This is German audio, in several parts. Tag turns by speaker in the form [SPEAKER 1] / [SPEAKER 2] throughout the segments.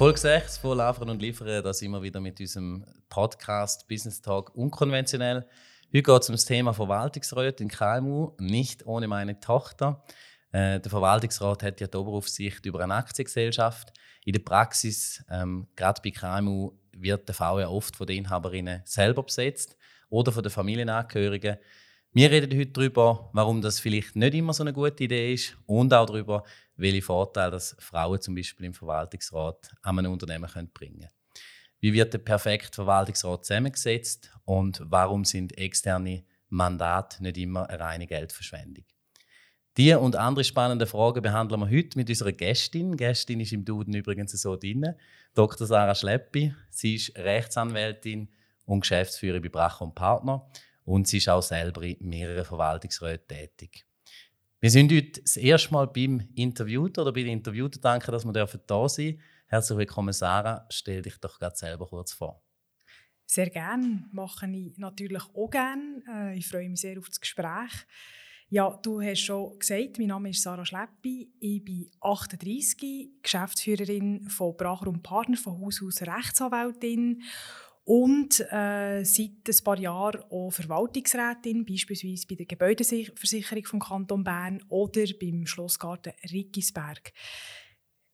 [SPEAKER 1] Folge 6 von Liefern und Liefern, da sind wir wieder mit unserem Podcast Business Talk unkonventionell. Heute geht es um das Thema Verwaltungsrat in KMU, nicht ohne meine Tochter. Äh, der Verwaltungsrat hat ja die Oberaufsicht über eine Aktiengesellschaft. In der Praxis, ähm, gerade bei KMU, wird der V ja oft von den Inhaberinnen selber besetzt oder von den Familienangehörigen. Wir reden heute darüber, warum das vielleicht nicht immer so eine gute Idee ist und auch darüber, welche Vorteile das Frauen zum Beispiel im Verwaltungsrat an einem Unternehmen können bringen können. Wie wird der perfekte Verwaltungsrat zusammengesetzt und warum sind externe Mandate nicht immer eine reine Geldverschwendung? Diese und andere spannende Fragen behandeln wir heute mit unserer Gästin. Die Gästin ist im Duden übrigens so drin. Dr. Sarah Schleppi. Sie ist Rechtsanwältin und Geschäftsführerin bei Brach und Partner und sie ist auch selber in mehreren Verwaltungsräten tätig. Wir sind heute das erste Mal beim Interviewten oder bei den Interviewten. Danke, dass wir da sein dürfen. Herzlich willkommen, Sarah. Stell dich doch gerade selber kurz vor.
[SPEAKER 2] Sehr gerne. Mache ich natürlich auch gerne. Äh, ich freue mich sehr auf das Gespräch. Ja, du hast schon gesagt, mein Name ist Sarah Schleppi. Ich bin 38, Geschäftsführerin von Bracher und Partner, von Haus aus Rechtsanwältin und äh, seit ein paar Jahren auch Verwaltungsrätin, beispielsweise bei der Gebäudeversicherung vom Kanton Bern oder beim Schlossgarten Rickisberg.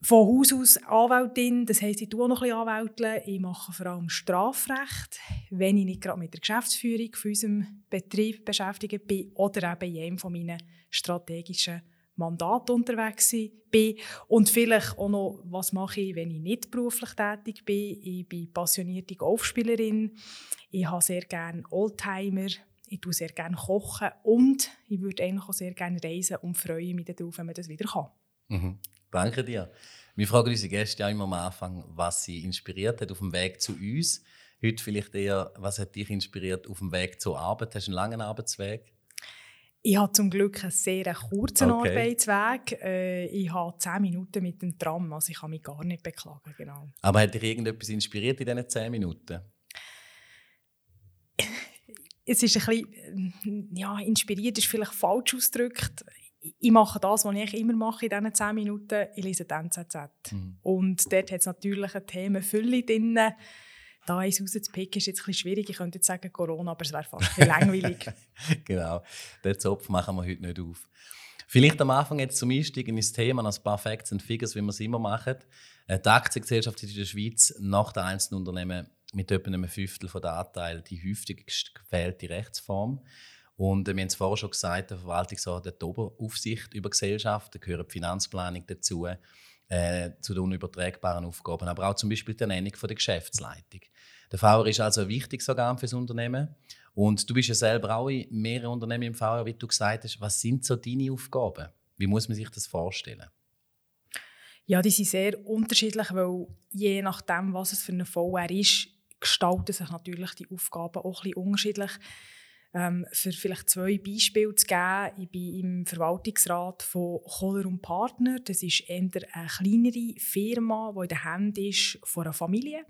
[SPEAKER 2] Von Haus aus Anwältin, das heisst, ich tue auch noch ein bisschen Anwälteln. Ich mache vor allem Strafrecht, wenn ich nicht gerade mit der Geschäftsführung von unserem Betrieb beschäftigt bin oder eben in einem von meinen strategischen Mandat unterwegs bin und vielleicht auch noch, was mache ich, wenn ich nicht beruflich tätig bin. Ich bin passionierte Golfspielerin, ich habe sehr gerne Oldtimer, ich tue sehr gerne kochen und ich würde eigentlich auch sehr gerne reisen und freue mich darauf, wenn man das wieder kann.
[SPEAKER 1] Mhm. Danke dir. Wir fragen unsere Gäste ja immer am Anfang, was sie inspiriert hat auf dem Weg zu uns. Heute vielleicht eher, was hat dich inspiriert auf dem Weg zur Arbeit? Hast du einen langen Arbeitsweg?
[SPEAKER 2] Ich habe zum Glück einen sehr kurzen okay. Arbeitsweg. Äh, ich habe zehn Minuten mit dem Tram, also ich kann mich gar nicht beklagen. Genau.
[SPEAKER 1] Aber hat dich irgendetwas inspiriert in diesen zehn Minuten?
[SPEAKER 2] es ist ein bisschen, ja, inspiriert ist vielleicht falsch ausgedrückt. Ich mache das, was ich immer mache in diesen zehn Minuten. Ich lese die NZZ. Mhm. Und dort hat es natürlich eine Themenfülle drin da eins rauszupicken, ist jetzt ein schwierig. Ich könnte jetzt sagen Corona, aber es wäre fast langweilig.
[SPEAKER 1] genau, den Zopf machen wir heute nicht auf. Vielleicht am Anfang jetzt zum Einstieg in das Thema, ein paar Facts and Figures, wie wir es immer machen. Die Aktiengesellschaft in der Schweiz nach den einzelnen Unternehmen mit etwa einem Fünftel der Anteile die häufigst gewählte Rechtsform. Und äh, wir haben es vorher schon gesagt, der Verwaltungsrat hat die Oberaufsicht über Gesellschaften, da gehört die Finanzplanung dazu, äh, zu den unübertragbaren Aufgaben, aber auch zum Beispiel die Ernennung der Geschäftsleitung. Der VR ist also ein wichtiges für das Unternehmen. Und du bist ja selber auch in mehreren Unternehmen im VR, wie du gesagt hast. Was sind so deine Aufgaben? Wie muss man sich das vorstellen?
[SPEAKER 2] Ja, die sind sehr unterschiedlich, weil je nachdem, was es für eine VR ist, gestalten sich natürlich die Aufgaben auch ein bisschen unterschiedlich. Ähm, für vielleicht zwei Beispiele zu geben, ich bin im Verwaltungsrat von Kohler und Partner. Das ist eher eine kleinere Firma, die in den Händen ist von einer Familie.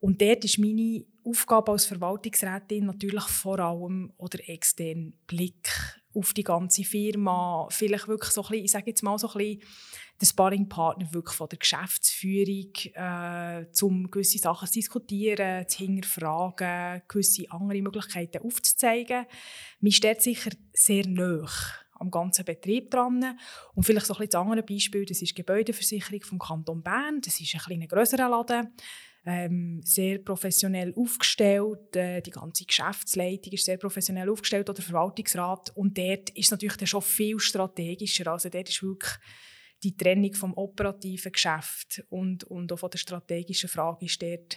[SPEAKER 2] Und dort ist meine Aufgabe als Verwaltungsrätin natürlich vor allem oder extern Blick auf die ganze Firma, vielleicht wirklich so ein bisschen, ich sage jetzt mal so ein bisschen, der Sparringpartner wirklich von der Geschäftsführung, äh, um gewisse Sachen zu diskutieren, zu hinterfragen, gewisse andere Möglichkeiten aufzuzeigen. Man steht sicher sehr nah am ganzen Betrieb dran. Und vielleicht so ein bisschen das andere Beispiel, das ist die Gebäudeversicherung vom Kanton Bern. Das ist ein bisschen grösserer Laden ähm, sehr professionell aufgestellt. Äh, die ganze Geschäftsleitung ist sehr professionell aufgestellt, oder Verwaltungsrat. Und dort ist natürlich dann schon viel strategischer. Also dort ist wirklich die Trennung vom operativen Geschäft und, und auch von der strategischen Frage ist dort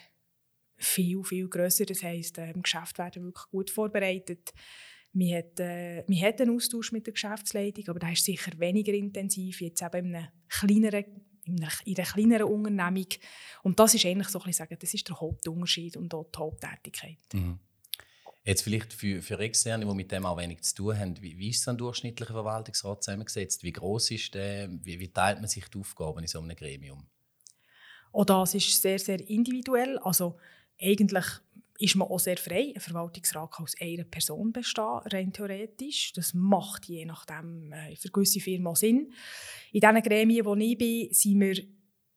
[SPEAKER 2] viel, viel grösser. Das heisst, äh, im Geschäft werden wirklich gut vorbereitet. Man hat, äh, hat einen Austausch mit der Geschäftsleitung, aber der ist sicher weniger intensiv, jetzt eben in einem kleineren in einer, in einer kleineren Unternehmung. Und das ist eigentlich so ein bisschen sagen, das ist der Hauptunterschied und auch die Haupttätigkeit.
[SPEAKER 1] Mhm. Jetzt vielleicht für, für Externe, die mit dem auch wenig zu tun haben, wie, wie ist so ein durchschnittlicher Verwaltungsrat zusammengesetzt? Wie groß ist der? Wie, wie, teilt man sich die Aufgaben in so einem Gremium?
[SPEAKER 2] Auch das ist sehr, sehr individuell. Also eigentlich ist man auch sehr frei. Ein Verwaltungsrat kann aus einer Person bestehen, rein theoretisch. Das macht je nachdem äh, für gewisse Firmen Sinn. In diesen Gremien, wo ich bin, sind wir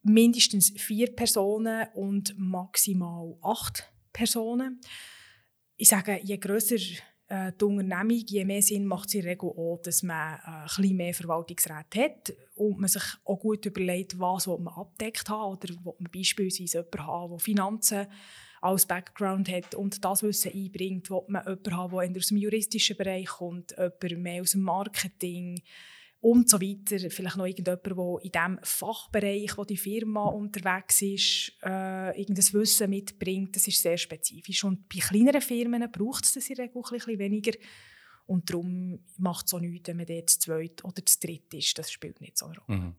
[SPEAKER 2] mindestens vier Personen und maximal acht Personen. Ich sage, je grösser äh, die Unternehmung, je mehr Sinn macht es in der Regel auch, dass man äh, ein mehr Verwaltungsräte hat und man sich auch gut überlegt, was man abdeckt hat oder man beispielsweise jemanden haben, der Finanzen als Background hat und das Wissen einbringt, will man jemanden haben, der aus dem juristischen Bereich kommt, jemand mehr aus dem Marketing, und so weiter. Vielleicht noch irgendjemand, der in dem Fachbereich, wo die Firma unterwegs ist, äh, irgendein Wissen mitbringt. Das ist sehr spezifisch. Und bei kleineren Firmen braucht es das in der Regel ein bisschen weniger. Und darum macht es auch nichts, wenn man dort zu zweit oder zu dritt ist. Das spielt nicht so eine Rolle.
[SPEAKER 1] Mhm.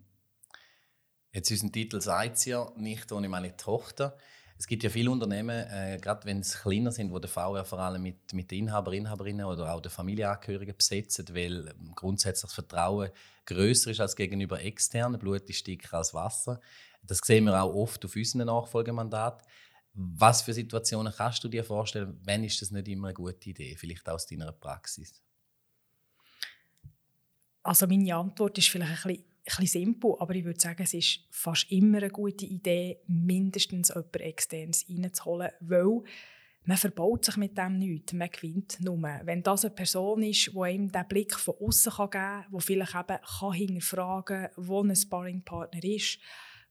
[SPEAKER 1] Jetzt unser Titel sagt es ja, nicht ohne meine Tochter. Es gibt ja viele Unternehmen, äh, gerade wenn es kleiner sind, wo der VR vor allem mit, mit den Inhaber, Inhaberinnen oder auch den Familienangehörigen besetzt, weil ähm, grundsätzlich das Vertrauen größer ist als gegenüber externen. Blut ist dicker als Wasser. Das sehen wir auch oft auf unseren Nachfolgemandaten. Was für Situationen kannst du dir vorstellen, wenn ist das nicht immer eine gute Idee, vielleicht aus deiner Praxis?
[SPEAKER 2] Also meine Antwort ist vielleicht ein bisschen bisschen simpel, aber ich würde sagen, es ist fast immer eine gute Idee, mindestens jemanden externes reinzuholen, weil man verbaut sich mit dem nichts, man gewinnt nur. Wenn das eine Person ist, die einem diesen Blick von außen geben kann, die vielleicht eben kann hinterfragen kann, die ein Sparringpartner ist,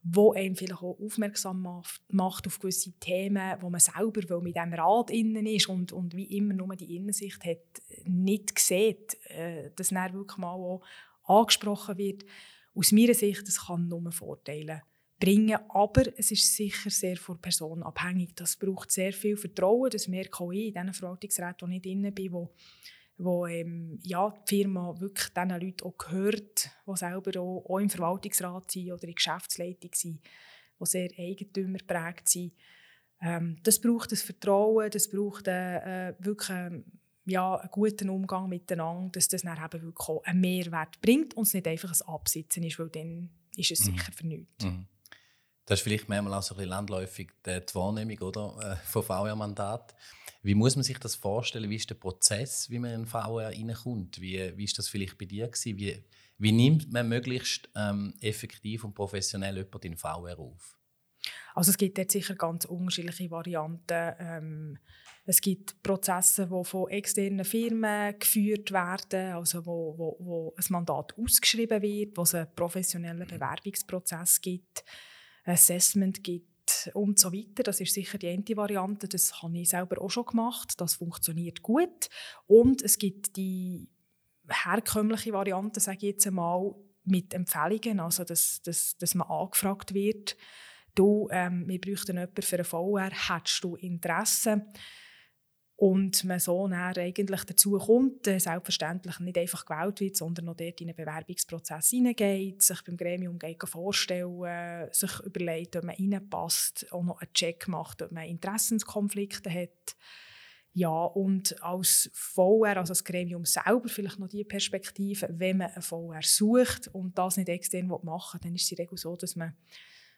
[SPEAKER 2] wo einem vielleicht auch aufmerksam macht auf gewisse Themen, wo man selber, weil mit diesem Rad innen ist und, und wie immer nur die Innensicht hat, nicht sieht, äh, dass er wirklich mal auch angesprochen wird aus meiner Sicht, das kann nur Vorteile bringen, aber es ist sicher sehr von Person abhängig. Das braucht sehr viel Vertrauen, das merke auch ich in diesen Verwaltungsräten, wo ich drin bin, wo, wo ähm, ja, die Firma wirklich diesen Leuten auch gehört, die selber auch, auch im Verwaltungsrat sind oder in der Geschäftsleitung sind, die sehr eigentümerprägt sind. Ähm, das braucht das Vertrauen, das braucht äh, äh wirklich ähm, ja, einen guten Umgang miteinander, dass das dann eben wirklich auch einen Mehrwert bringt und es nicht einfach ein Absitzen ist, weil dann ist es mhm. sicher für nichts. Mhm.
[SPEAKER 1] Das ist vielleicht manchmal auch so ein bisschen landläufig die Wahrnehmung oder, äh, von VR-Mandat. Wie muss man sich das vorstellen? Wie ist der Prozess, wie man in VR reinkommt? Wie, wie ist das vielleicht bei dir gewesen? Wie, wie nimmt man möglichst ähm, effektiv und professionell jemanden in VR auf?
[SPEAKER 2] Also es gibt dort sicher ganz unterschiedliche Varianten. Ähm, es gibt Prozesse, die von externen Firmen geführt werden, also wo, wo, wo ein Mandat ausgeschrieben wird, wo es einen professionellen Bewerbungsprozess gibt, Assessment gibt und so weiter. Das ist sicher die eine Variante. Das habe ich selber auch schon gemacht. Das funktioniert gut. Und es gibt die herkömmliche Variante, sage ich jetzt einmal, mit Empfehlungen, also dass, dass, dass man angefragt wird, du, ähm, wir bräuchten jemanden für einen VR, hättest du Interesse? Und man so dann eigentlich dazu kommt, äh, selbstverständlich nicht einfach gewählt wird, sondern noch dort in einen Bewerbungsprozess hineingeht, sich beim Gremium vorstellen, sich überlegt, ob man reinpasst, auch noch einen Check macht, ob man Interessenskonflikte hat. Ja, und als VR, also als Gremium selber, vielleicht noch die Perspektive, wenn man einen VR sucht und das nicht extern machen will, dann ist es in der Regel so, dass man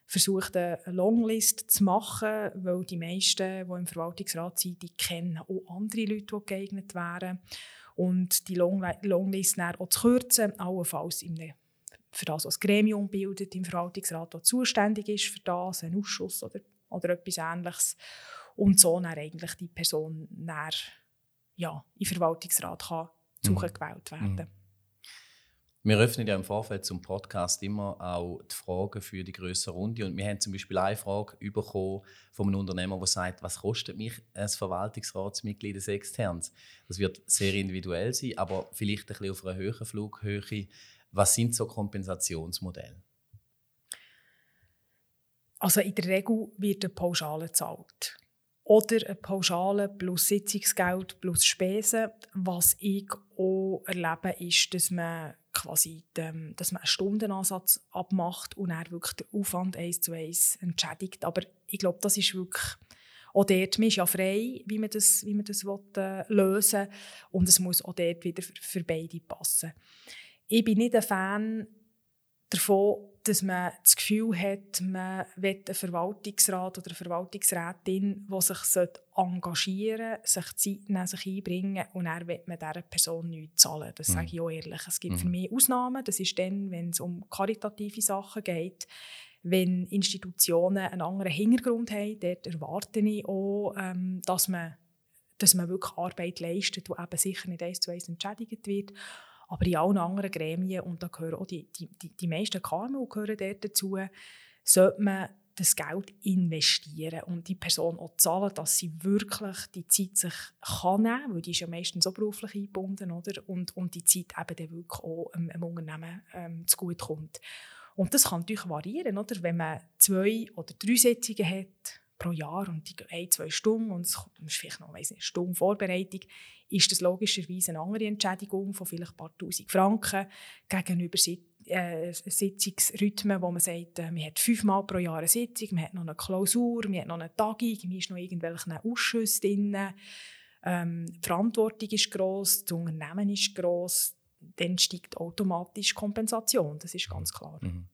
[SPEAKER 2] versucht, eine Longlist zu machen, weil die meisten, die im Verwaltungsrat sind, die kennen auch andere Leute, die geeignet wären. Und die Long Longlist dann auch zu kürzen, allenfalls in für das, was das Gremium bildet, im Verwaltungsrat, der zuständig ist für das, ein Ausschuss oder, oder etwas Ähnliches. Und so dann eigentlich die Person dann, ja, im Verwaltungsrat kann mhm. zugewählt werden. Mhm.
[SPEAKER 1] Wir öffnen ja im Vorfeld zum Podcast immer auch die Fragen für die größere Runde. Und wir haben zum Beispiel eine Frage bekommen von einem Unternehmer, der sagt, was kostet mich als Verwaltungsratsmitglied des Externs? Das wird sehr individuell sein, aber vielleicht ein bisschen auf einer höheren Flughöhe. Was sind so Kompensationsmodelle?
[SPEAKER 2] Also in der Regel wird eine Pauschale gezahlt. Oder eine Pauschale plus Sitzungsgeld plus Spesen. Was ich auch erlebe, ist, dass man quasi, dem, dass man einen Stundenansatz abmacht und er wirklich den Aufwand eins zu eins entschädigt. Aber ich glaube, das ist wirklich auch dort, man ist ja frei, wie man das, wie man das will, äh, lösen will. Und es muss auch dort wieder für, für beide passen. Ich bin nicht ein Fan davon, dass man das Gefühl hat, man will einen Verwaltungsrat oder eine Verwaltungsrätin, die sich engagieren sollte, sich Zeit nehmen, sich einbringen und dann will man dieser Person nichts zahlen. Das mhm. sage ich auch ehrlich. Es gibt mhm. für mich Ausnahmen. Das ist dann, wenn es um karitative Sachen geht, Wenn Institutionen einen anderen Hintergrund haben, dort erwarte ich auch, ähm, dass, man, dass man wirklich Arbeit leistet, die eben sicher nicht eins zu eins entschädigt wird. Aber in allen anderen Gremien, und da gehören auch die, die, die, die meisten KMU gehören dort dazu, sollte man das Geld investieren und die Person auch zahlen, dass sie wirklich die Zeit sich kann nehmen kann, weil die ist ja meistens so beruflich eingebunden, oder? Und, und die Zeit eben dann wirklich auch einem, Unternehmen ähm, zugute kommt. Und das kann natürlich variieren, oder? Wenn man zwei oder drei Sitzungen hat pro Jahr und die ein, zwei Stunden und es ist vielleicht noch weiss eine Stunde Vorbereitung, ist das logischerweise eine andere Entschädigung von vielleicht ein paar Tausend Franken gegenüber äh, Sitzungsrhythmen, wo man sagt, äh, man hat fünfmal pro Jahr eine Sitzung, man hat noch eine Klausur, man hat noch eine Tagung, man ist noch irgendwelche Ausschüsse drin. Ähm, die Verantwortung ist gross, das Unternehmen ist gross, dann steigt automatisch Kompensation, das ist ganz klar. Mhm.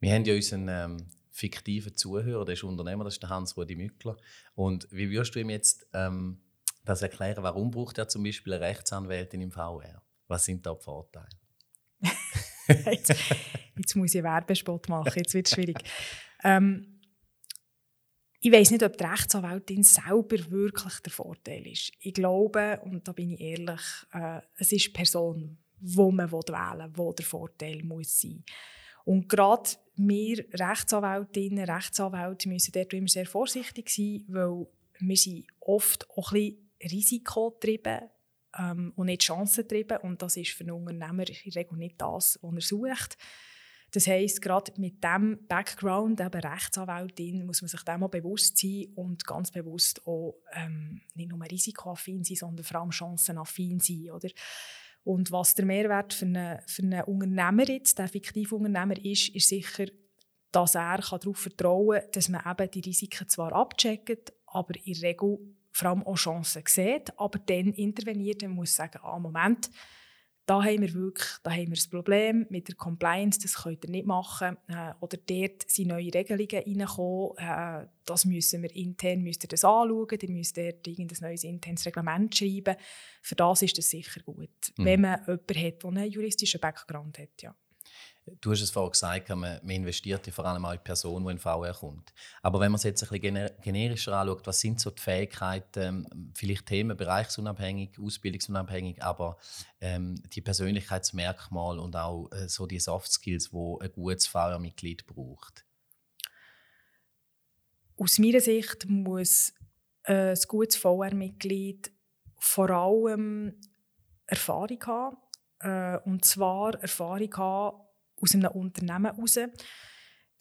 [SPEAKER 1] Wir haben ja unseren ähm, fiktiven Zuhörer, der ist Unternehmer, das ist der Hans-Rudi Mückler. Und wie würdest du ihm jetzt ähm, das erklären, warum braucht er zum Beispiel eine Rechtsanwältin im VR? Was sind da die Vorteile?
[SPEAKER 2] jetzt, jetzt, muss ich Werbespot machen, jetzt wird es schwierig. Ähm, ich weiß nicht, ob die Rechtsanwältin selber wirklich der Vorteil ist. Ich glaube, und da bin ich ehrlich, äh, es ist die Person, die man wählen will, die der Vorteil muss sein Und gerade wir Rechtsanwältinnen, Rechtsanwälte müssen dort immer sehr vorsichtig sein, weil wir sind oft auch ein bisschen risikotrieben ähm, und nicht chancentrieben. Und das ist für einen Unternehmer in der Regel nicht das, was er sucht. Das heisst, gerade mit diesem Background, eben Rechtsanwältin, muss man sich dem auch bewusst sein und ganz bewusst auch ähm, nicht nur risikoaffin sein, sondern vor allem chancenaffin sein. Oder? Und was der Mehrwert für einen, für einen Unternehmer jetzt, der fiktive Unternehmer ist, ist sicher, dass er darauf vertrauen kann, dass man eben die Risiken zwar abcheckt, aber in der Regel vor allem auch Chancen sieht, aber dann interveniert und muss sagen, ah, Moment, da haben wir wirklich da haben wir ein Problem mit der Compliance, das könnt ihr nicht machen. Äh, oder dort sind neue Regelungen reingekommen, äh, das müssen wir intern müsst ihr das anschauen, ihr müsst dort irgendein neues internes Reglement schreiben. Für das ist das sicher gut, mhm. wenn man jemanden hat, der einen juristischen Background hat. Ja.
[SPEAKER 1] Du hast es vorhin gesagt, man, man investiert vor allem auch in die Person, die in VR kommt. Aber wenn man es jetzt ein bisschen generischer anschaut, was sind so die Fähigkeiten, vielleicht Themen bereichsunabhängig, ausbildungsunabhängig, aber ähm, die Persönlichkeitsmerkmale und auch äh, so die Soft Skills, die ein gutes VR-Mitglied braucht?
[SPEAKER 2] Aus meiner Sicht muss äh, ein gutes VR-Mitglied vor allem Erfahrung haben. Äh, und zwar Erfahrung haben aus einem Unternehmen heraus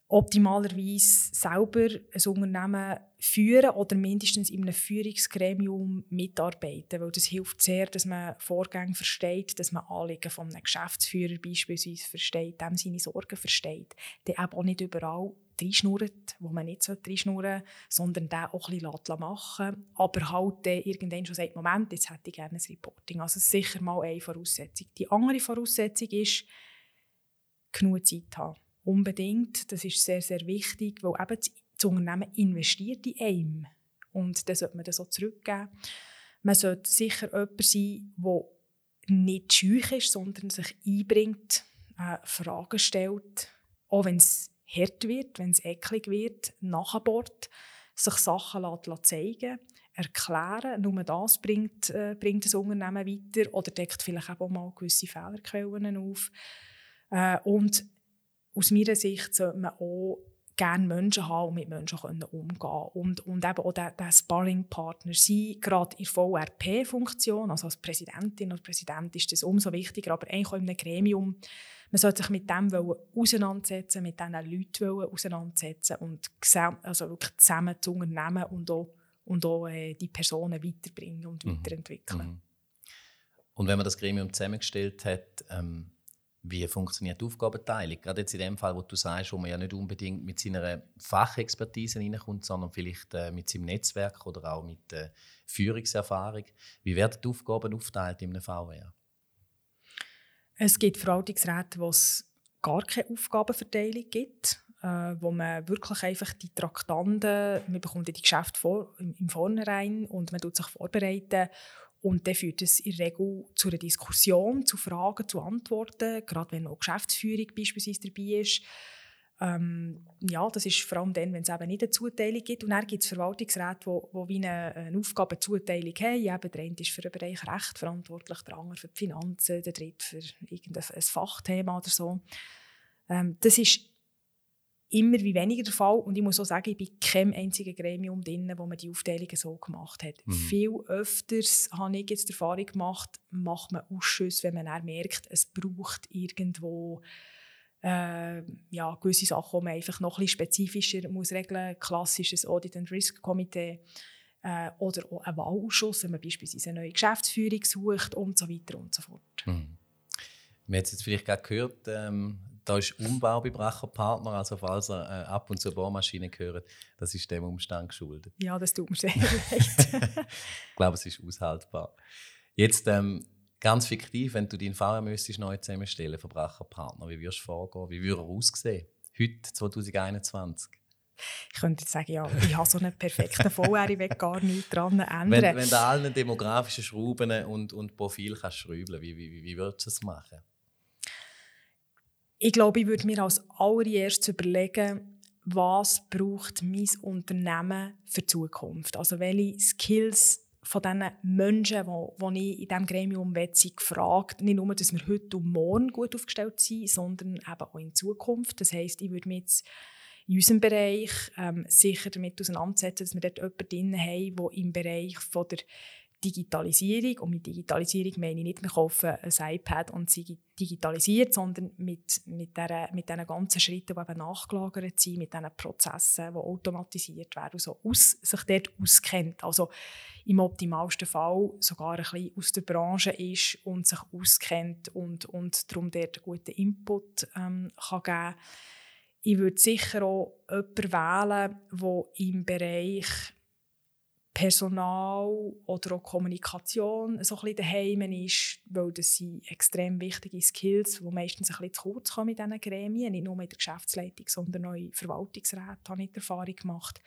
[SPEAKER 2] optimalerweise selber ein Unternehmen führen oder mindestens in einem Führungsgremium mitarbeiten, weil das hilft sehr, dass man Vorgänge versteht, dass man Anliegen von einem Geschäftsführer beispielsweise versteht, dem seine Sorgen versteht, der eben auch nicht überall reinschnurrt, wo man nicht reinschnurren sollte, sondern den auch ein bisschen machen aber halt irgendwann schon sagt, Moment, jetzt hätte ich gerne ein Reporting. Also sicher mal eine Voraussetzung. Die andere Voraussetzung ist, genug Zeit haben. Unbedingt, das ist sehr, sehr wichtig, weil eben das Unternehmen investiert in einem. Und dann sollte man das auch zurückgeben. Man sollte sicher jemand sein, der nicht scheu ist, sondern sich einbringt, äh, Fragen stellt, auch wenn es hart wird, wenn es eklig wird, nachbohrt, sich Sachen lässt, zeigen erklären. Nur das bringt, äh, bringt das Unternehmen weiter oder deckt vielleicht auch mal gewisse Fehlerquellen auf. Äh, und aus meiner Sicht sollte man auch gerne Menschen haben und mit Menschen können umgehen und, und eben auch der, der Sparring-Partner sein, gerade in VRP-Funktion, also als Präsidentin oder Präsident ist das umso wichtiger, aber eigentlich auch in einem Gremium, man sollte sich mit dem auseinandersetzen, mit diesen Leuten auseinandersetzen und also wirklich zusammen zu unternehmen und auch, und auch äh, die Personen weiterbringen und mhm. weiterentwickeln. Mhm.
[SPEAKER 1] Und wenn man das Gremium zusammengestellt hat, ähm wie funktioniert die Aufgabenteilung? Gerade jetzt in dem Fall, wo du sagst, wo man ja nicht unbedingt mit seiner Fachexpertise reinkommt, sondern vielleicht äh, mit seinem Netzwerk oder auch mit äh, Führungserfahrung. Wie werden die Aufgaben aufteilt in einem VR?
[SPEAKER 2] Es gibt Verwaltungsräte, wo es gar keine Aufgabenverteilung gibt, äh, wo man wirklich einfach die Traktanten, man bekommt die Geschäfte vor, im, im Vornherein und man tut sich vorbereiten und dann führt es in der Regel zu einer Diskussion, zu Fragen, zu Antworten, gerade wenn auch Geschäftsführung beispielsweise dabei ist. Ähm, ja, das ist vor allem dann, wenn es eben nicht eine Zuteilung gibt. Und dann gibt es Verwaltungsräte, die, wie eine, eine Aufgabenzuteilung haben. Eben, der eine ist für den Bereich Recht verantwortlich, der andere für die Finanzen, der dritte für irgendein Fachthema oder so. Ähm, das ist immer wie weniger der Fall. Und ich muss auch sagen, ich bin kein einziges Gremium drin, wo man die Aufteilungen so gemacht hat. Mhm. Viel öfters habe ich jetzt die Erfahrung gemacht, macht man Ausschüsse, wenn man dann merkt, es braucht irgendwo äh, ja, gewisse Sachen, die man einfach noch ein bisschen spezifischer muss regeln muss. Klassisches Audit and Risk Komitee äh, oder auch ein Wahlausschuss, wenn man beispielsweise eine neue Geschäftsführung sucht und so weiter und so fort.
[SPEAKER 1] Mhm. Wir haben jetzt vielleicht gerade gehört, ähm, da ist Umbau bei Bracher Partner, also falls er äh, ab und zu Bohrmaschinen gehört, das ist dem Umstand geschuldet.
[SPEAKER 2] Ja, das tut mir sehr
[SPEAKER 1] leid. ich glaube, es ist aushaltbar. Jetzt ähm, ganz fiktiv, wenn du deinen Fahrer müsstest neu zusammenstellen für Bracher Partner, wie würdest du vorgehen? Wie würde er aussehen? Heute, 2021?
[SPEAKER 2] Ich könnte jetzt sagen, ja, ich habe so einen perfekten VR, ich will gar nichts daran ändern.
[SPEAKER 1] Wenn, wenn du allen demografischen Schrauben und, und Profil kannst schrauben, wie, wie, wie würdest du es machen?
[SPEAKER 2] Ich glaube, ich würde mir als allererstes überlegen, was braucht mein Unternehmen für die Zukunft? Also welche Skills von diesen Menschen, die, die ich in diesem Gremium sind, gefragt. Nicht nur, dass wir heute und morgen gut aufgestellt sind, sondern eben auch in Zukunft. Das heisst, ich würde mich jetzt in unserem Bereich ähm, sicher damit auseinandersetzen, dass wir dort jemanden drin haben, der im Bereich von der Digitalisierung. Und mit Digitalisierung meine ich nicht, wir kaufen ein iPad und sie digitalisiert, sondern mit, mit, der, mit diesen ganzen Schritten, die eben nachgelagert sind, mit diesen Prozessen, die automatisiert werden und so aus, sich dort auskennt. Also im optimalsten Fall sogar ein bisschen aus der Branche ist und sich auskennt und, und darum dort guten Input ähm, kann geben kann. Ich würde sicher auch jemanden wählen, der im Bereich Personal oder auch Kommunikation so ein bisschen daheim ist, weil das sind extrem wichtige Skills, die meistens ein bisschen zu kurz kommen in diesen Gremien, nicht nur in der Geschäftsleitung, sondern auch in Verwaltungsräten habe ich die Erfahrung gemacht.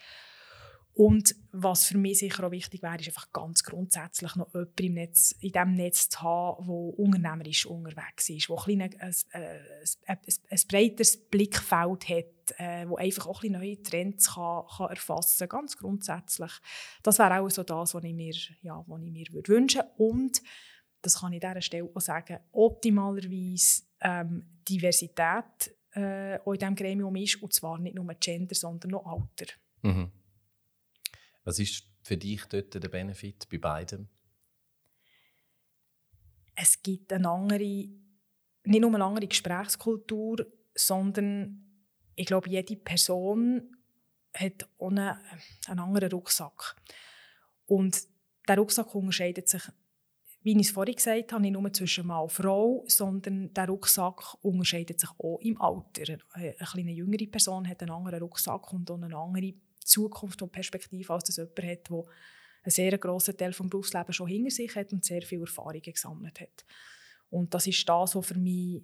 [SPEAKER 2] Und was für mich sicher auch wichtig wäre, ist einfach ganz grundsätzlich noch jemanden im Netz, in diesem Netz zu haben, der unternehmerisch unterwegs ist, der ein, ein, ein, ein, ein breiteres Blickfeld hat, äh, wo einfach auch ein neue Trends kann, kann erfassen kann, ganz grundsätzlich. Das wäre auch so das, was ich mir, ja, was ich mir würde wünschen Und, das kann ich an dieser Stelle auch sagen, optimalerweise ähm, Diversität äh, auch in diesem Gremium ist, und zwar nicht nur Gender, sondern auch Alter.
[SPEAKER 1] Mhm. Was ist für dich dort der Benefit bei beidem?
[SPEAKER 2] Es gibt eine andere, nicht nur eine andere Gesprächskultur, sondern ich glaube, jede Person hat einen, einen anderen Rucksack. Und der Rucksack unterscheidet sich, wie ich es vorhin gesagt habe, nicht nur zwischen Mann und Frau, sondern der Rucksack unterscheidet sich auch im Alter. Eine, eine jüngere Person hat einen anderen Rucksack und auch eine andere Zukunft und Perspektive, als das jemand hat, der einen sehr grossen Teil des Berufslebens schon hinter sich hat und sehr viele Erfahrungen gesammelt hat. Und das ist das, was für mich,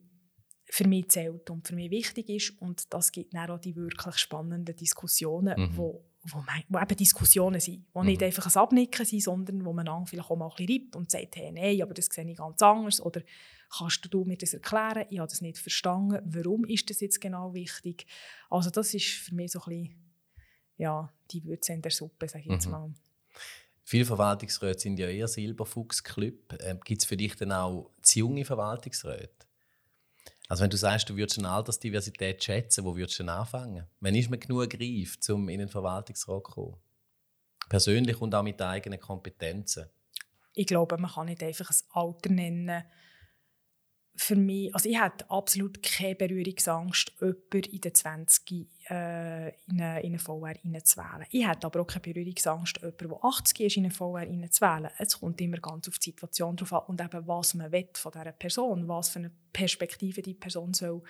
[SPEAKER 2] für mich zählt und für mich wichtig ist. Und das gibt dann auch die wirklich spannenden Diskussionen, mhm. wo, wo, man, wo eben Diskussionen sind, die mhm. nicht einfach ein Abnicken sind, sondern wo man vielleicht auch mal ein bisschen reibt und sagt, hey, nein, aber das sehe ich ganz anders. Oder kannst du mir das erklären? Ich habe das nicht verstanden. Warum ist das jetzt genau wichtig? Also das ist für mich so ein bisschen ja, die Würze in der Suppe, sage ich jetzt mhm. mal.
[SPEAKER 1] Viele Verwaltungsräte sind ja eher Silberfuchs-Club. Ähm, Gibt es für dich dann auch zu junge Verwaltungsräte? Also wenn du sagst, du würdest eine Altersdiversität schätzen, wo würdest du denn anfangen? Wann ist man genug reif, um in den Verwaltungsrat zu kommen? Persönlich und auch mit eigenen Kompetenzen.
[SPEAKER 2] Ich glaube, man kann nicht einfach ein Alter nennen, für mich, also ich hatte absolut keine Berührungsangst, jemanden in den 20 äh, in, eine, in eine VR reinzuwählen. Ich hatte aber auch keine Berührungsangst, jemanden, der 80 ist, in eine VR reinzuwählen. Es kommt immer ganz auf die Situation drauf an und eben, was man will von dieser Person, was für eine Perspektive die Person soll,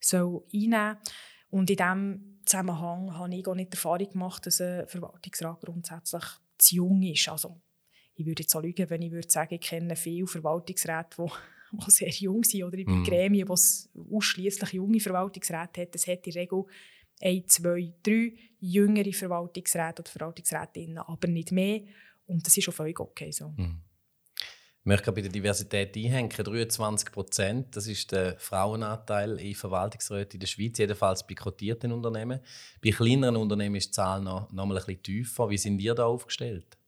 [SPEAKER 2] soll einnehmen soll. Und in diesem Zusammenhang habe ich auch nicht die Erfahrung gemacht, dass ein Verwaltungsrat grundsätzlich zu jung ist. Also, ich würde jetzt auch lügen, wenn ich würde sagen, ich kenne viele Verwaltungsräte, die die sehr jung sind, oder in mm. Gremien, die ausschließlich junge Verwaltungsräte hat, das hat in der Regel ein, zwei, drei jüngere Verwaltungsräte oder Verwaltungsrätinnen, aber nicht mehr. Und das ist auch völlig okay so. Mm.
[SPEAKER 1] möchte bei der Diversität einhängen. 23 Prozent, das ist der Frauenanteil in Verwaltungsräten in der Schweiz, jedenfalls bei kotierten Unternehmen. Bei kleineren Unternehmen ist die Zahl noch, noch mal ein bisschen tiefer. Wie sind ihr da aufgestellt?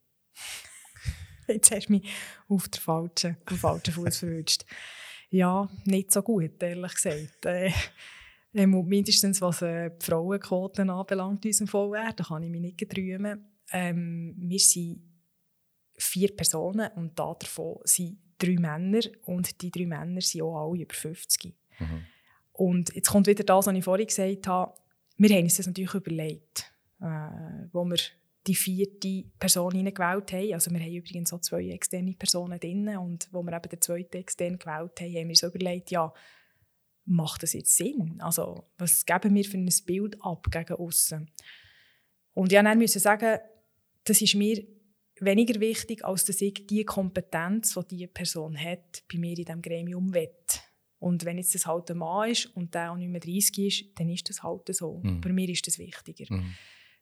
[SPEAKER 2] Jetzt hast du mich auf den falschen, falschen Fuß verwünscht. Ja, nicht so gut, ehrlich gesagt. Äh, äh mindestens was äh, die Frauenquoten anbelangt in unserem VR, da kann ich mich nicht rühmen. Ähm, wir sind vier Personen und davon sind drei Männer und die drei Männer sind auch alle über 50. Mhm. Und jetzt kommt wieder das, was ich vorhin gesagt habe. Wir haben uns das natürlich überlegt, äh, wo wir die vierte Person gewählt haben. Also wir haben übrigens auch zwei externe Personen drin und wo wir eben den zweiten extern gewählt haben, haben wir uns überlegt, ja, macht das jetzt Sinn? Also was geben wir für ein Bild ab gegen außen? Und ja, dann müssen sagen, das ist mir weniger wichtig, als dass ich die Kompetenz, die diese Person hat, bei mir in diesem Gremium wett. Und wenn jetzt das halt ein Mann ist und der auch nicht mehr 30 ist, dann ist das halt so. Mhm. Bei mir ist das wichtiger. Mhm.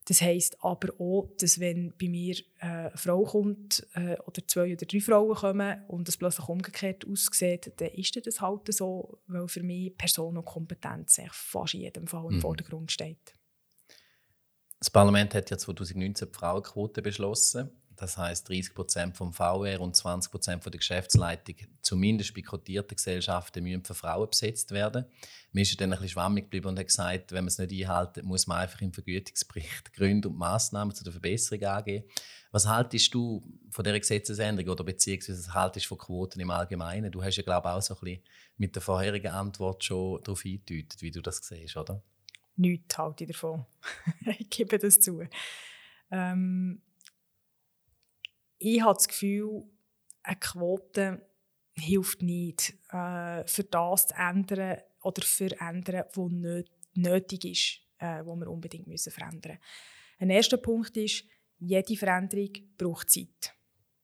[SPEAKER 2] Das heisst aber auch, dass wenn bei mir äh, eine Frau kommt äh, oder zwei oder drei Frauen kommen und es plötzlich umgekehrt aussieht, dann ist das halt so, weil für mich Person und Kompetenz fast in jedem Fall im mhm. Vordergrund steht.
[SPEAKER 1] Das Parlament hat ja 2019 die Frauenquote beschlossen. Das heißt, 30 Prozent vom VR und 20 Prozent von der Geschäftsleitung, zumindest bei kotierten Gesellschaften, müssen für Frauen besetzt werden. Mir ist dann ein bisschen schwammig geblieben und hat gesagt, wenn man es nicht einhält, muss man einfach im Vergütungsbericht Gründe und Massnahmen zu der Verbesserung angeben. Was haltest du von dieser Gesetzesänderung oder beziehungsweise was haltest du von Quoten im Allgemeinen? Du hast ja, glaube ich, auch so ein bisschen mit der vorherigen Antwort schon darauf eingedeutet, wie du das siehst, oder?
[SPEAKER 2] Nichts halte ich davon. ich gebe das zu. Ähm, ich habe das Gefühl, eine Quote hilft nicht, äh, für das zu ändern oder für ändern, was nicht nötig ist, äh, was wir unbedingt müssen verändern müssen. Ein erster Punkt ist, jede Veränderung braucht Zeit.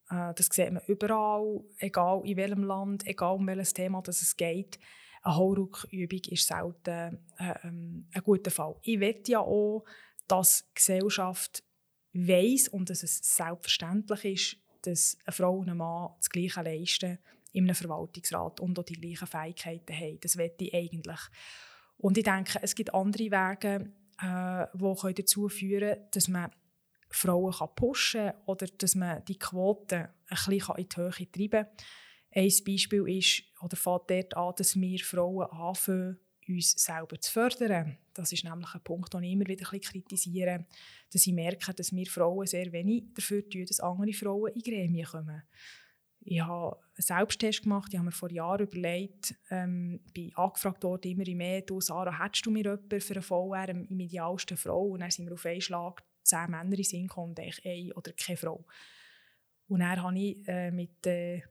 [SPEAKER 2] Äh, das sieht man überall, egal in welchem Land, egal um welches Thema es geht. Eine Hauruckübung ist selten äh, ähm, ein guter Fall. Ich wette ja auch, dass Gesellschaft weiß und dass es selbstverständlich ist, dass eine Frau und ein Mann das Gleiche leisten in einem Verwaltungsrat und auch die gleichen Fähigkeiten haben. Das wette ich eigentlich. Und ich denke, es gibt andere Wege, äh, die dazu führen können, dass man Frauen kann pushen kann oder dass man die Quoten ein bisschen in die Höhe treiben kann. Ein Beispiel ist, oder fängt dort an, dass wir Frauen anfangen, uns selber zu fördern. Das ist nämlich ein Punkt, den ich immer wieder ein kritisiere, dass ich merke, dass wir Frauen sehr wenig dafür tun, dass andere Frauen in Gremien kommen. Ich habe einen Selbsttest gemacht, ich habe mir vor Jahren überlegt, ähm, bin angefragt worden, immer mehr, du Sarah, hättest du mir jemanden für eine VR im idealsten Frau? Und dann sind wir auf einen Schlag zehn Männer in Sinn gekommen ich eine oder keine Frau. Und dann habe ich äh, mit äh,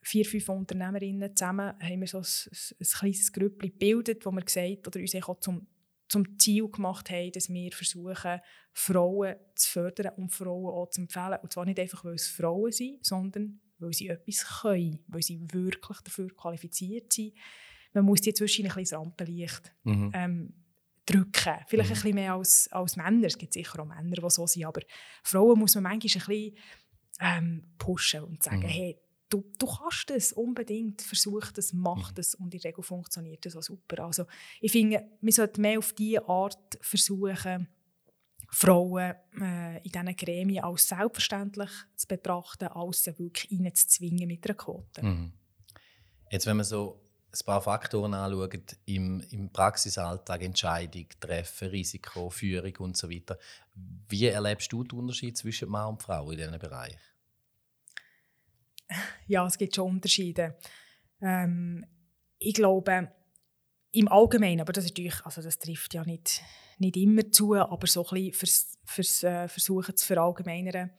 [SPEAKER 2] vier, fünf Unternehmerinnen zusammen haben wir so ein, ein, ein kleines Grüppchen gebildet, wo wir gesagt oder uns auch zum, zum Ziel gemacht haben, dass wir versuchen, Frauen zu fördern und Frauen auch zu empfehlen. Und zwar nicht einfach, weil es Frauen sind, sondern weil sie etwas können, weil sie wirklich dafür qualifiziert sind. Man muss die zwischen ein bisschen Rampenlicht mhm. ähm, drücken. Vielleicht mhm. ein bisschen mehr als, als Männer. Es gibt sicher auch Männer, die so sind, aber Frauen muss man manchmal ein bisschen ähm, pushen und sagen, mhm. hey, du, du kannst es unbedingt, versuch das, mach mhm. das und in der Regel funktioniert das auch super. Also ich finde, wir sollten mehr auf diese Art versuchen, Frauen äh, in diesen Gremien als selbstverständlich zu betrachten, als sie wirklich reinzuzwingen mit einer Quote.
[SPEAKER 1] Mhm. Jetzt, wenn man so ein paar Faktoren anschaut, im, im Praxisalltag, Entscheidung treffen, Risiko, Führung und so weiter, wie erlebst du den Unterschied zwischen Mann und Frau in diesem Bereich?
[SPEAKER 2] Ja, es gibt schon Unterschiede. Ähm, ich glaube, im Allgemeinen, aber das, ist also das trifft ja nicht, nicht immer zu, aber so ein bisschen fürs, fürs, äh, versuchen zu verallgemeinern.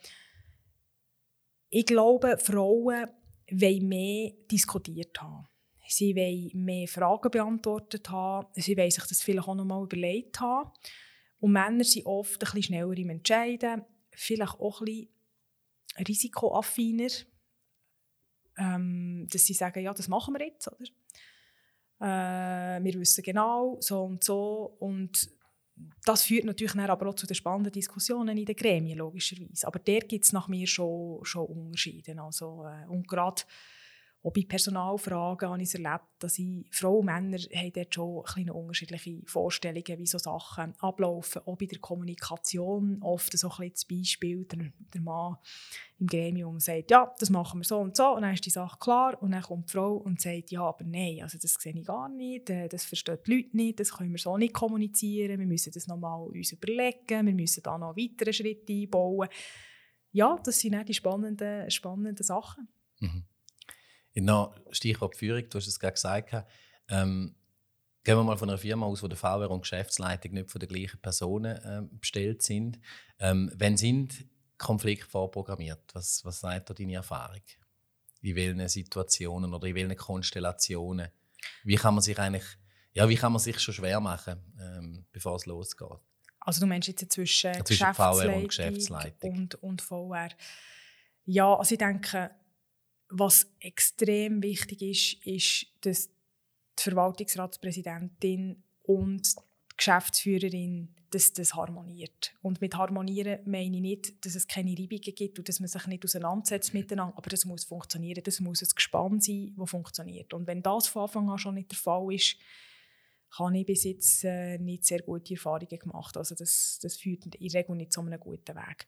[SPEAKER 2] Ich glaube, Frauen wollen mehr diskutiert haben. Sie wollen mehr Fragen beantwortet haben. Sie wollen sich das vielleicht auch noch mal überlegt haben. Und Männer sind oft ein bisschen schneller im Entscheiden, vielleicht auch ein bisschen risikoaffiner ähm, dass sie sagen, ja, das machen wir jetzt, oder? Äh, wir wissen genau, so und so und das führt natürlich aber auch zu den spannenden Diskussionen in den Gremien, logischerweise. Aber der gibt es nach mir schon, schon Unterschiede. Also, äh, und gerade auch bei Personalfragen habe ich es erlebt, dass ich, Frauen und Männer haben dort schon unterschiedliche Vorstellungen, wie so Sachen ablaufen. Auch bei der Kommunikation oft so ein das Beispiel, der, der Mann im Gremium sagt, ja, das machen wir so und so, und dann ist die Sache klar, und dann kommt die Frau und sagt, ja, aber nein, also das sehe ich gar nicht, äh, das verstehen die Leute nicht, das können wir so nicht kommunizieren, wir müssen das nochmal uns überlegen, wir müssen da noch weitere Schritte einbauen. Ja, das sind auch die spannenden, spannenden Sachen. Mhm.
[SPEAKER 1] Genau, Stichwort Führung, du hast es gerade gesagt. Ähm, gehen wir mal von einer Firma aus, wo der VR und Geschäftsleitung nicht von den gleichen Personen äh, bestellt sind. Ähm, wenn sind Konflikte vorprogrammiert? Was, was sagt da deine Erfahrung? In welchen Situationen oder in welchen Konstellationen? Wie kann man sich eigentlich, ja, wie kann man sich schon schwer machen, ähm, bevor es losgeht?
[SPEAKER 2] Also du meinst jetzt zwischen, zwischen VR und Geschäftsleitung und, und VR. Ja, also ich denke, was extrem wichtig ist, ist, dass die Verwaltungsratspräsidentin und die Geschäftsführerin dass das harmoniert. Und mit harmonieren meine ich nicht, dass es keine Reibungen gibt und dass man sich nicht auseinandersetzt miteinander, aber das muss funktionieren, das muss ein Gespann sein, das funktioniert. Und wenn das von Anfang an schon nicht der Fall ist, habe ich bis jetzt äh, nicht sehr gute Erfahrungen gemacht. Also das, das führt in der Regel nicht zu einem guten Weg.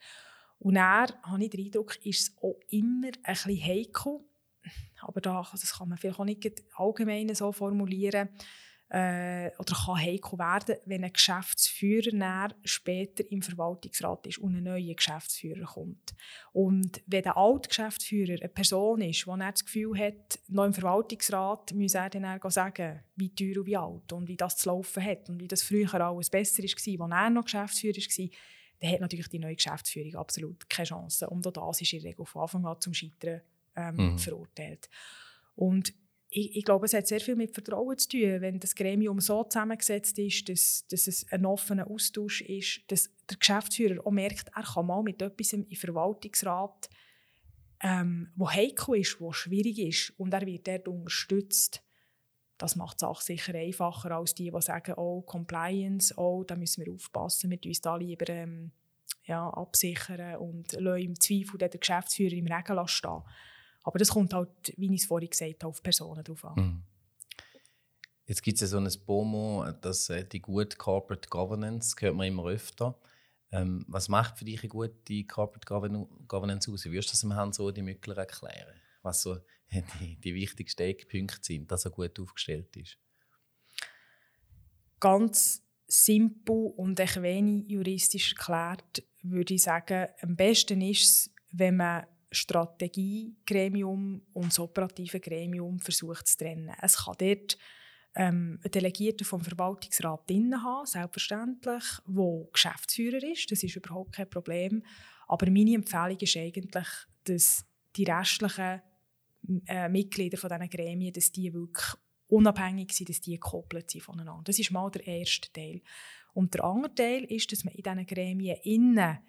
[SPEAKER 2] Und dann habe ich den Eindruck, ist es auch immer ein bisschen heikel, aber da, das kann man vielleicht auch nicht allgemein so formulieren, äh, oder kann heikel werden, wenn ein Geschäftsführer später im Verwaltungsrat ist und ein neuer Geschäftsführer kommt. Und wenn der alte Geschäftsführer eine Person ist, die das Gefühl hat, noch im Verwaltungsrat muss er dann sagen, wie teuer und wie alt und wie das zu laufen hat und wie das früher alles besser war, als er noch Geschäftsführer war, dann hat natürlich die neue Geschäftsführung absolut keine Chance. Und auch das ist in der Regel von Anfang an zum Scheitern ähm, mhm. verurteilt. Und ich, ich, glaube, es hat sehr viel mit Vertrauen zu tun, wenn das Gremium so zusammengesetzt ist, dass, dass es ein offener Austausch ist, dass der Geschäftsführer auch merkt, er kann mal mit etwas im Verwaltungsrat, ähm, wo heikel ist, wo schwierig ist, und er wird dort unterstützt. Das macht die Sache sicher einfacher als die, die sagen, oh, Compliance, oh, da müssen wir aufpassen, wir uns da lieber ähm, ja, absichern und lassen im Zweifel den Geschäftsführer im Regen stehen. Aber das kommt halt, wie ich es vorhin gesagt habe, auf Personen drauf an. Mhm.
[SPEAKER 1] Jetzt gibt es ja so ein BOMO, das, äh, die gute Corporate Governance, hört man immer öfter. Ähm, was macht für dich eine gute Corporate Governance aus? Wie würdest du das dem Herrn so die Mückler erklären? Was so die, die wichtigsten Eckpunkte sind, dass er gut aufgestellt ist?
[SPEAKER 2] Ganz simpel und ein wenig juristisch erklärt, würde ich sagen, am besten ist es, wenn man Strategiegremium und das operative Gremium versucht zu trennen. Es kann dort ähm, einen Delegierten vom Verwaltungsrat drin haben, selbstverständlich, der Geschäftsführer ist. Das ist überhaupt kein Problem. Aber meine Empfehlung ist eigentlich, dass die restlichen äh, Mitglieder von diesen Gremien, dass die wirklich unabhängig sind, dass die gekoppelt sind voneinander. Das ist mal der erste Teil. Und der andere Teil ist, dass man in diesen Gremien innen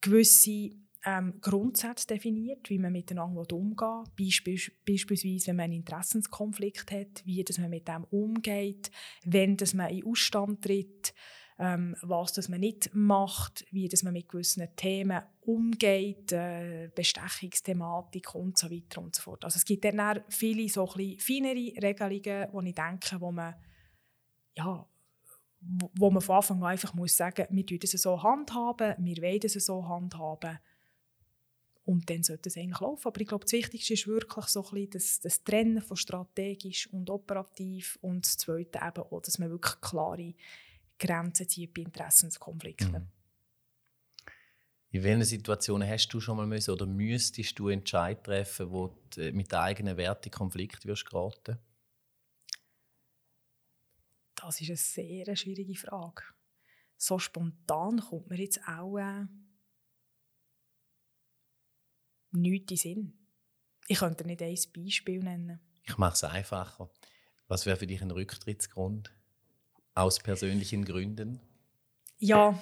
[SPEAKER 2] gewisse ähm, Grundsätze definiert, wie man miteinander umgehen will. Beispiel, beispielsweise, wenn man einen Interessenskonflikt hat, wie dass man mit dem umgeht, wenn dass man in Ausstand tritt, ähm, was das man nicht macht, wie dass man mit gewissen Themen umgeht, äh, Bestechungsthematik und so weiter und so fort. Also es gibt dann viele so ein feinere Regelungen, wo ich denke, wo man ja, wo man von Anfang an einfach muss sagen, wir tun es so handhaben, wir wollen es so handhaben und dann sollte es eigentlich laufen. Aber ich glaube, das Wichtigste ist wirklich so ein das, das Trennen von strategisch und operativ und das Zweite eben auch, dass man wirklich klare Grenzen zieht bei Interessenskonflikten. Mhm.
[SPEAKER 1] In welchen Situationen hast du schon mal müssen oder müsstest du Entscheid treffen, wo du mit deinen eigenen Werten in Konflikt wirst geraten?
[SPEAKER 2] Das ist eine sehr schwierige Frage. So spontan kommt mir jetzt auch äh, nichts in Sinn. Ich könnte nicht ein Beispiel nennen.
[SPEAKER 1] Ich mache es einfacher. Was wäre für dich ein Rücktrittsgrund? Aus persönlichen Gründen?
[SPEAKER 2] Ja,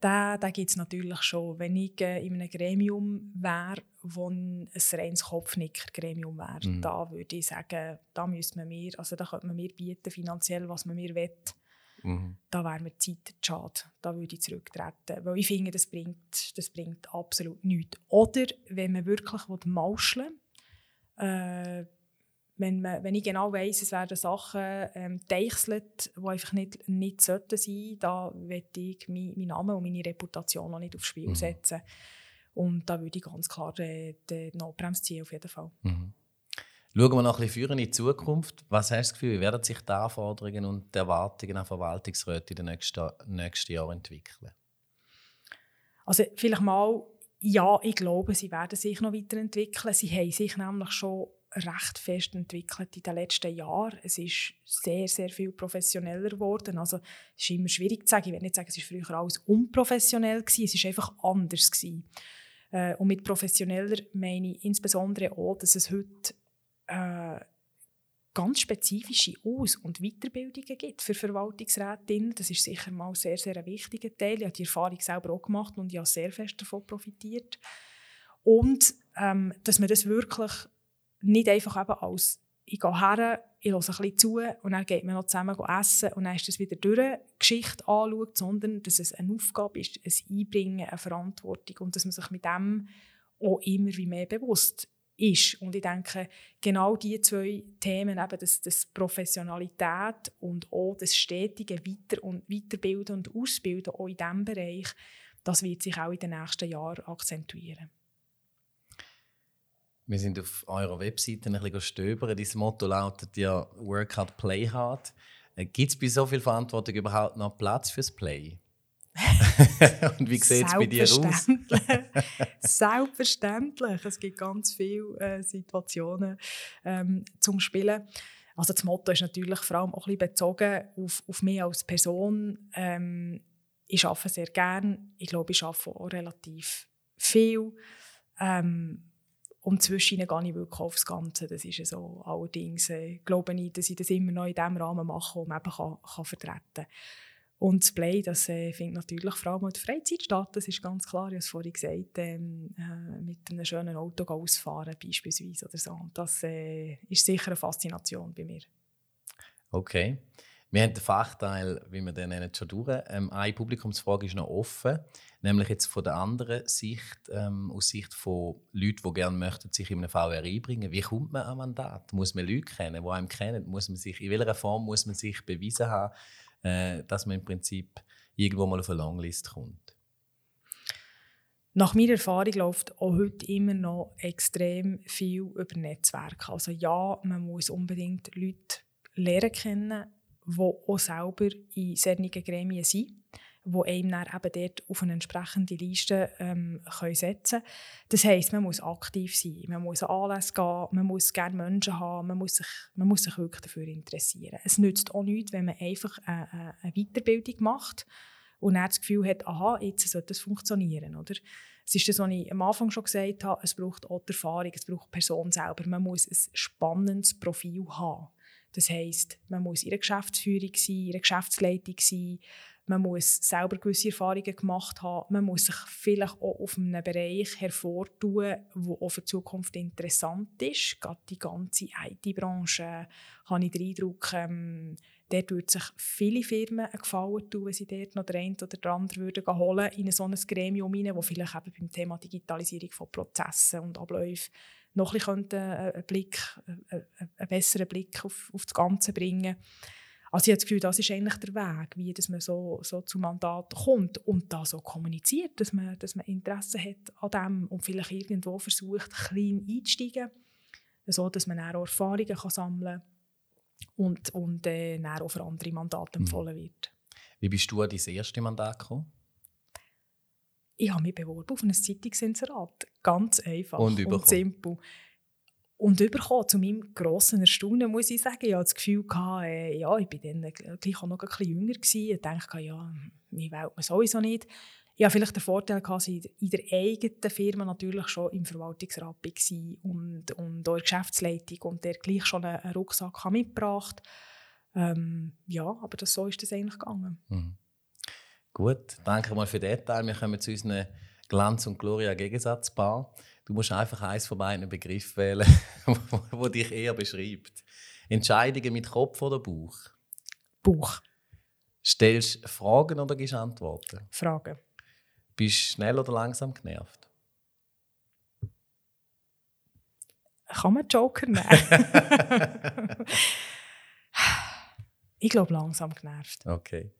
[SPEAKER 2] da, da gibt es natürlich schon. Wenn ich äh, in einem Gremium wäre, wo ein reines Kopfnicker-Gremium wäre, mhm. da würde ich sagen, da müsste man mir, also da könnte man mir bieten, finanziell, was man mir will. Mhm. Da wäre mir die Zeit schade. Da würde ich zurücktreten. Weil ich finde, das bringt, das bringt absolut nichts. Oder wenn man wirklich mauscheln will, äh, wenn, man, wenn ich genau weiss, es werden Sachen ähm, deichselt, die einfach nicht, nicht sollten sein, da möchte ich meinen Namen und meine Reputation noch nicht aufs Spiel mhm. setzen. Und da würde ich ganz klar den, den Notbremse ziehen, auf jeden Fall.
[SPEAKER 1] Mhm. Schauen wir noch ein bisschen in die Zukunft. Was hast du das Gefühl, wie werden sich die Anforderungen und die Erwartungen an Verwaltungsräte in den nächsten, nächsten Jahren entwickeln?
[SPEAKER 2] Also vielleicht mal, ja, ich glaube, sie werden sich noch weiterentwickeln. Sie haben sich nämlich schon recht fest entwickelt in den letzten Jahren. Es ist sehr, sehr viel professioneller geworden. Also, es ist immer schwierig zu sagen. Ich will nicht sagen, es war früher alles unprofessionell. Gewesen. Es war einfach anders. Gewesen. Äh, und mit professioneller meine ich insbesondere auch, dass es heute äh, ganz spezifische Aus- und Weiterbildungen gibt für Verwaltungsrätinnen. Das ist sicher mal sehr, sehr ein wichtiger Teil. Ich habe die Erfahrung selber auch gemacht und ich habe sehr fest davon profitiert. Und ähm, dass man das wirklich nicht einfach eben als ich gehe her, ich höre ein bisschen zu und dann geht man noch zusammen essen und dann ist das wieder durch Geschichte anschaut, sondern dass es eine Aufgabe ist, ein Einbringen, eine Verantwortung und dass man sich mit dem auch immer wie mehr bewusst ist. Und ich denke, genau diese zwei Themen, eben das, das Professionalität und auch das stetige Weiter- und Weiterbilden und Ausbilden auch in diesem Bereich, das wird sich auch in den nächsten Jahren akzentuieren.
[SPEAKER 1] Wir sind auf eurer Webseite ein bisschen stöbern. Dieses Motto lautet ja Work hard, play hard. Äh, Gibt es bei so viel Verantwortung überhaupt noch Platz fürs Play? Und wie sieht es bei dir aus?
[SPEAKER 2] Selbstverständlich. Es gibt ganz viele äh, Situationen ähm, zum Spielen. Also das Motto ist natürlich vor allem auch ein bisschen bezogen auf, auf mich als Person. Ähm, ich arbeite sehr gerne. Ich glaube, ich arbeite auch relativ viel. Ähm, und zwischen gehe ich wirklich aufs Ganze. Das ist so. Allerdings äh, glaube ich, dass ich das immer noch in dem Rahmen mache, um eben kann, kann vertreten kann. Und das Play, das äh, findet natürlich vor allem in der Freizeit statt. Das ist ganz klar, ich habe es vorhin gesagt, ähm, äh, mit einem schönen Auto ausfahren beispielsweise oder so. Das äh, ist sicher eine Faszination bei mir.
[SPEAKER 1] Okay. Wir haben den Fachteil, wie wir den nennen, schon durch. Ähm, eine Publikumsfrage ist noch offen, nämlich jetzt von der anderen Sicht, ähm, aus Sicht von Leuten, die gerne möchten, sich in einem VR einbringen. Wie kommt man an Mandat? Muss man Leute kennen, die einem kennen? Muss man sich, in welcher Form muss man sich beweisen haben, äh, dass man im Prinzip irgendwo mal auf eine Longlist kommt?
[SPEAKER 2] Nach meiner Erfahrung läuft auch heute immer noch extrem viel über Netzwerke. Also ja, man muss unbedingt Leute lernen kennen, die auch selber in solchen Gremien sind, die einem dann eben dort auf eine entsprechende Liste ähm, können setzen können. Das heisst, man muss aktiv sein, man muss an Anlässe gehen, man muss gerne Menschen haben, man muss sich, man muss sich wirklich dafür interessieren. Es nützt auch nichts, wenn man einfach eine, eine Weiterbildung macht und dann das Gefühl hat, aha, jetzt sollte das funktionieren. Oder? Es ist das, was ich am Anfang schon gesagt habe, es braucht auch Erfahrung, es braucht die Person selber. Man muss ein spannendes Profil haben. Das heisst, man muss in der Geschäftsführung sein, in der Geschäftsleitung sein, man muss selber gewisse Erfahrungen gemacht haben, man muss sich vielleicht auch auf einem Bereich hervortun, der auch für die Zukunft interessant ist. Gerade die ganze IT-Branche habe ich den Eindruck, ähm, dort würden sich viele Firmen einen Gefallen tun, wenn sie dort noch den einen oder den anderen würden holen in so ein Gremium hinein, das vielleicht eben beim Thema Digitalisierung von Prozessen und Abläufen noch ein bisschen einen, Blick, einen besseren Blick auf, auf das Ganze bringen also ich habe das Gefühl, das ist eigentlich der Weg, wie dass man so, so zum Mandat kommt und da so kommuniziert, dass man, dass man Interesse hat an dem und vielleicht irgendwo versucht, klein einzusteigen, so dass man auch Erfahrungen kann sammeln kann und, und äh, auch für andere Mandate mhm. empfohlen wird.
[SPEAKER 1] Wie bist du an dein erste Mandat gekommen?
[SPEAKER 2] ich habe mich beworben auf ein Zeitungsinserat. Ganz einfach und, und simpel. Und überkommen, zu meinem grossen Erstaunen, muss ich sagen, ich hatte das Gefühl, gehabt, äh, ja, ich war dann gleich auch noch ein bisschen jünger. Gewesen. Ich dachte, ja, mich wählt man sowieso nicht. Ich hatte vielleicht den Vorteil, dass ich in der eigenen Firma natürlich schon im Verwaltungsrat war und, und auch in der Geschäftsleitung und der gleich schon einen Rucksack mitgebracht ähm, Ja, aber das, so ist das eigentlich gegangen.
[SPEAKER 1] Mhm. Gut, danke mal für den Teil. Wir kommen zu unseren Glanz und Gloria Gegensatzpaar. Du musst einfach eins von beiden Begriffen wählen, wo dich eher beschreibt. Entscheidungen mit Kopf oder Bauch?
[SPEAKER 2] Bauch.
[SPEAKER 1] Stellst Fragen oder gibst Antworten?
[SPEAKER 2] Fragen.
[SPEAKER 1] Bist du schnell oder langsam genervt?
[SPEAKER 2] Kann man Joker nehmen? ich glaube, langsam genervt.
[SPEAKER 1] Okay.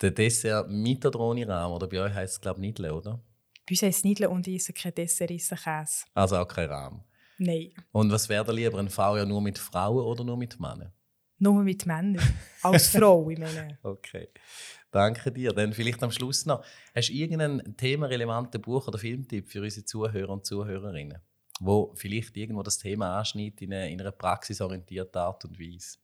[SPEAKER 1] Der Dessert mit oder ohne Rahmen? Oder bei euch heisst es, glaube ich, Nidle, oder?
[SPEAKER 2] Bei uns heisst es Nidle und ich kein Dessert, ich esse Käse.
[SPEAKER 1] Also auch kein Rahmen.
[SPEAKER 2] Nein.
[SPEAKER 1] Und was wäre lieber, ein V ja nur mit Frauen oder nur mit Männern?
[SPEAKER 2] Nur mit Männern. Als Frau, ich meine.
[SPEAKER 1] Okay. Danke dir. Dann vielleicht am Schluss noch. Hast du irgendeinen themenrelevanten Buch- oder Filmtipp für unsere Zuhörer und Zuhörerinnen, wo vielleicht irgendwo das Thema anschneidet in, eine, in einer praxisorientierten Art und Weise?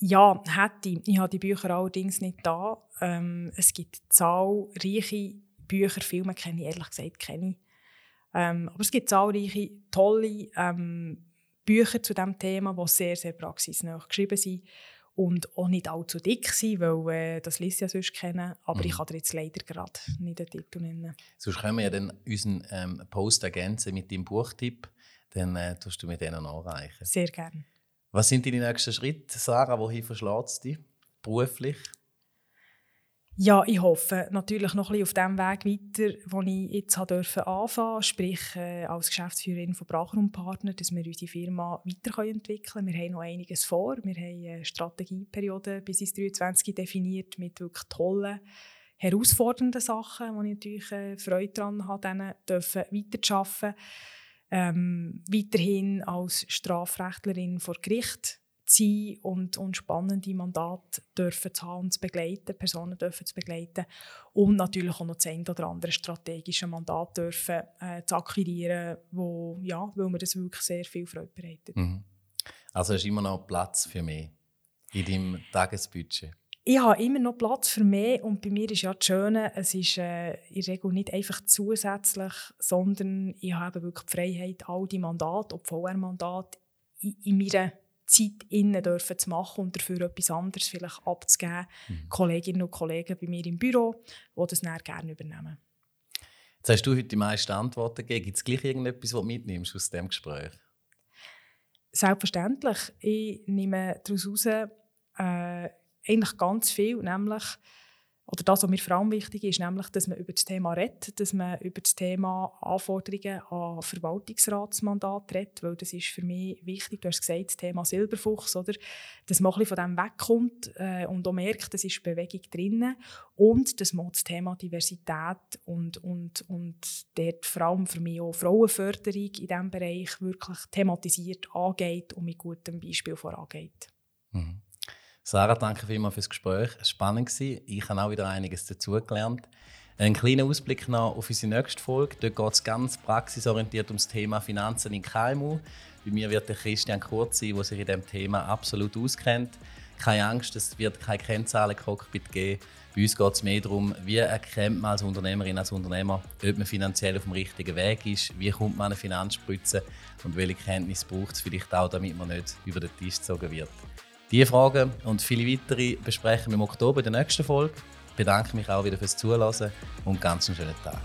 [SPEAKER 2] Ja, hätte ich. Ich habe die Bücher allerdings nicht da. Ähm, es gibt zahlreiche Bücher, Filme kenne ich ehrlich gesagt kenne ich. Ähm, aber es gibt zahlreiche tolle ähm, Bücher zu diesem Thema, die sehr, sehr praxisnah geschrieben sind und auch nicht allzu dick sind, weil äh, das liest ja sonst kennen. Aber mhm. ich kann dir jetzt leider gerade nicht den Titel nennen.
[SPEAKER 1] Sonst können wir ja dann unseren ähm, Post ergänzen mit deinem Buchtipp. Dann äh, tust du mir denen anreichen.
[SPEAKER 2] Sehr gerne.
[SPEAKER 1] Was sind deine nächsten Schritte, Sarah? Wohin verschlägt dich beruflich?
[SPEAKER 2] Ja, ich hoffe natürlich noch ein bisschen auf dem Weg weiter, wo ich jetzt durfte anfangen, sprich äh, als Geschäftsführerin von Bracher Partner, dass wir unsere Firma weiterentwickeln können. Wir haben noch einiges vor. Wir haben eine Strategieperiode bis ins 2023 definiert mit wirklich tollen, herausfordernden Sachen, wo ich natürlich äh, Freude daran habe, denen weiterzuarbeiten. Ähm, weiterhin als Strafrechtlerin vor Gericht sein und, und spannende Mandate dürfen zu haben und zu begleiten, Personen dürfen zu begleiten und natürlich auch noch das ein oder andere strategische Mandat dürfen äh, zu akquirieren, wo, ja, weil mir das wirklich sehr viel Freude bereitet.
[SPEAKER 1] Mhm. Also du immer noch Platz für mich in deinem Tagesbudget?
[SPEAKER 2] Ich habe immer noch Platz für mehr und bei mir ist ja das Schöne, es ist äh, in der Regel nicht einfach zusätzlich, sondern ich habe wirklich die Freiheit, all die Mandate, auch VR-Mandate, in, in meiner Zeit innen dürfen zu machen und dafür etwas anderes vielleicht abzugeben. Mhm. Kolleginnen und Kollegen bei mir im Büro, die das dann gerne übernehmen.
[SPEAKER 1] Jetzt hast du heute die meisten Antworten gegeben. Gibt es gleich irgendetwas, was du mitnimmst aus dem Gespräch?
[SPEAKER 2] Selbstverständlich. Ich nehme daraus heraus äh, eigentlich ganz viel, nämlich oder das, was mir vor allem wichtig ist, nämlich, dass man über das Thema redet, dass man über das Thema Anforderungen an Verwaltungsratsmandat redet, weil das ist für mich wichtig. Du hast gesagt, das Thema Silberfuchs, oder? dass man ein bisschen von dem wegkommt äh, und auch merkt, es ist Bewegung drin und dass man das Thema Diversität und, und, und dort vor allem für mich auch Frauenförderung in diesem Bereich wirklich thematisiert angeht und mit gutem Beispiel vorangeht.
[SPEAKER 1] Mhm. Sarah, danke vielmals fürs Gespräch. Es war spannend. Ich habe auch wieder einiges dazugelernt. Ein kleiner Ausblick noch auf unsere nächste Folge. Dort geht es ganz praxisorientiert ums Thema Finanzen in KMU. Bei mir wird der Christian Kurz sein, der sich in diesem Thema absolut auskennt. Keine Angst, es wird keine Kennzahlen-Cockpit geben. Bei uns geht es mehr darum, wie erkennt man als Unternehmerin, als Unternehmer, ob man finanziell auf dem richtigen Weg ist, wie kommt man an eine Finanzspritze und welche Kenntnis braucht es vielleicht auch, damit man nicht über den Tisch gezogen wird. Diese Fragen und viele weitere besprechen wir im Oktober in der nächsten Folge. Ich bedanke mich auch wieder fürs Zuhören und ganz einen schönen Tag.